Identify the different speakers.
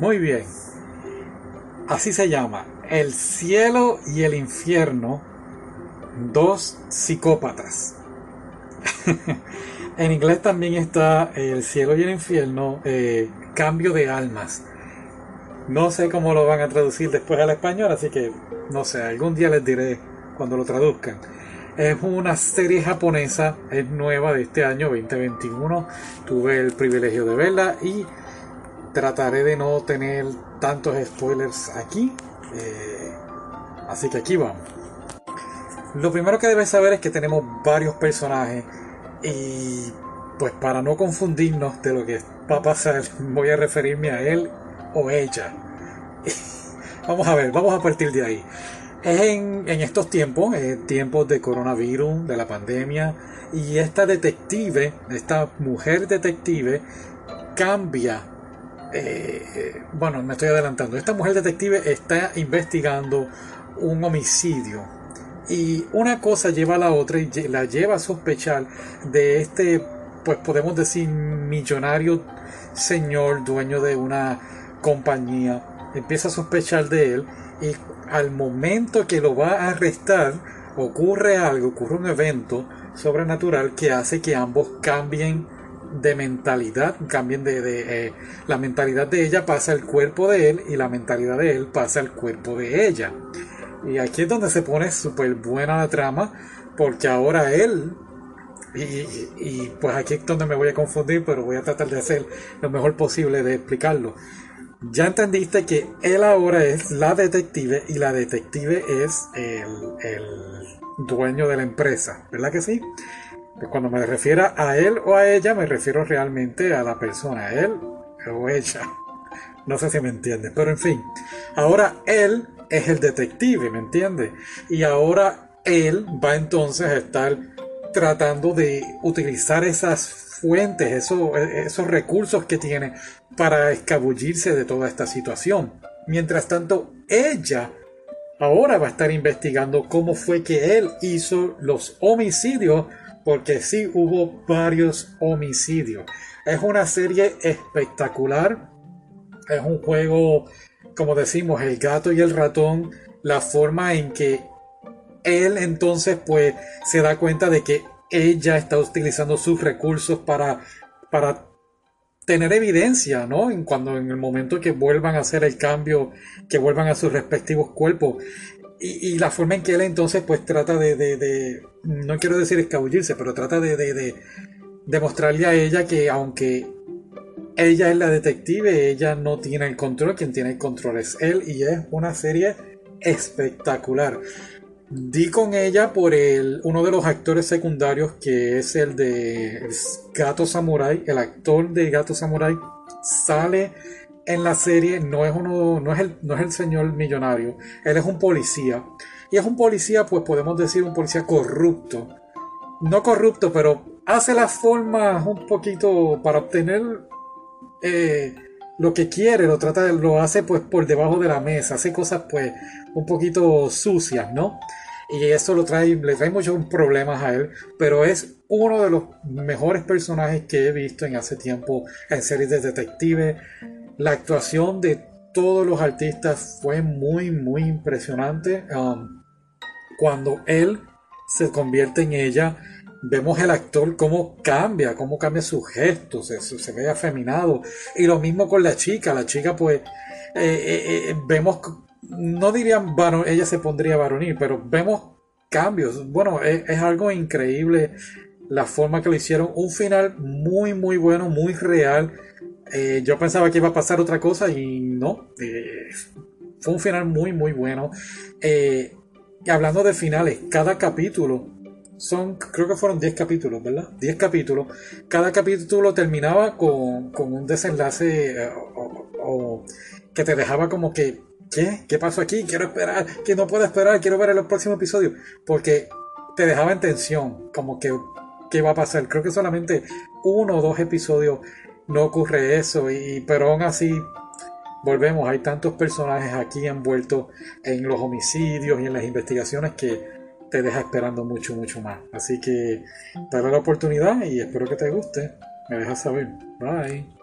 Speaker 1: Muy bien. Así se llama. El cielo y el infierno. Dos psicópatas. en inglés también está el cielo y el infierno. Eh, cambio de almas. No sé cómo lo van a traducir después al español, así que no sé, algún día les diré cuando lo traduzcan. Es una serie japonesa, es nueva de este año 2021. Tuve el privilegio de verla y trataré de no tener tantos spoilers aquí. Eh, así que aquí vamos. Lo primero que debes saber es que tenemos varios personajes y pues para no confundirnos de lo que va a pasar, voy a referirme a él o ella. vamos a ver, vamos a partir de ahí. Es en, estos tiempos, tiempos de coronavirus, de la pandemia, y esta detective, esta mujer detective, cambia. Eh, bueno, me estoy adelantando. Esta mujer detective está investigando un homicidio. Y una cosa lleva a la otra y la lleva a sospechar de este, pues podemos decir, millonario señor dueño de una compañía. Empieza a sospechar de él y al momento que lo va a arrestar ocurre algo, ocurre un evento sobrenatural que hace que ambos cambien de mentalidad, cambien de, eh, la mentalidad de ella pasa al cuerpo de él y la mentalidad de él pasa al cuerpo de ella. Y aquí es donde se pone súper buena la trama, porque ahora él, y, y, pues aquí es donde me voy a confundir, pero voy a tratar de hacer lo mejor posible de explicarlo ya entendiste que él ahora es la detective y la detective es el, dueño de la empresa, ¿verdad que sí? Cuando me refiero a él o a ella, me refiero realmente a la persona, él o ella. No sé si me entiendes, pero en fin. Ahora él es el detective, ¿me entiendes? Y ahora él va entonces a estar tratando de utilizar esas fuentes, esos, esos recursos que tiene para escabullirse de toda esta situación. Mientras tanto, ella ahora va a estar investigando cómo fue que él hizo los homicidios, porque sí hubo varios homicidios. Es una serie espectacular, es un juego, como decimos, el gato y el ratón, la forma en que él entonces pues se da cuenta de que ella está utilizando sus recursos para, para tener evidencia, ¿no? En cuando en el momento que vuelvan a hacer el cambio, que vuelvan a sus respectivos cuerpos. Y, la forma en que él entonces pues trata de, de, no quiero decir escabullirse, pero trata de, de, demostrarle a ella que aunque ella es la detective, ella no tiene el control, quien tiene el control es él y es una serie espectacular. Di con ella por el, uno de los actores secundarios que es el de Gato Samurai. El actor de Gato Samurai sale en la serie, no es, uno, no es, el, no es el señor millonario, él es un policía. Y es un policía, pues podemos decir un policía corrupto. No corrupto, pero hace las formas un poquito para obtener eh, lo que quiere, lo trata, lo hace pues por debajo de la mesa, hace cosas pues un poquito sucias, ¿no? Y eso lo trae, le trae muchos problemas a él, pero es uno de los mejores personajes que he visto en hace tiempo en series de detective. La actuación de todos los artistas fue muy, muy impresionante. Um, cuando él se convierte en ella, vemos el actor cómo cambia, cómo cambia sus gestos, se, se ve afeminado. Y lo mismo con la chica, la chica pues eh, eh, eh, vemos, no dirían varón, ella se pondría varonil, pero vemos cambios. Bueno, es, algo increíble la forma que lo hicieron. Un final muy, muy bueno, muy real. Yo pensaba que iba a pasar otra cosa y no. fue un final muy, muy bueno. y hablando de finales, cada capítulo son, creo que fueron 10 capítulos, ¿verdad? 10 capítulos. Cada capítulo terminaba con, un desenlace eh, o, que te dejaba como que, ¿qué? ¿Qué pasó aquí? Quiero esperar, que no puedo esperar, quiero ver el próximo episodio. Porque te dejaba en tensión, como que, ¿qué va a pasar? Creo que solamente uno o dos episodios no ocurre eso, y, pero aún así volvemos, hay tantos personajes aquí envueltos en los homicidios y en las investigaciones que te deja esperando mucho, mucho más. Así que dale la oportunidad y espero que te guste. Me dejas saber. Bye.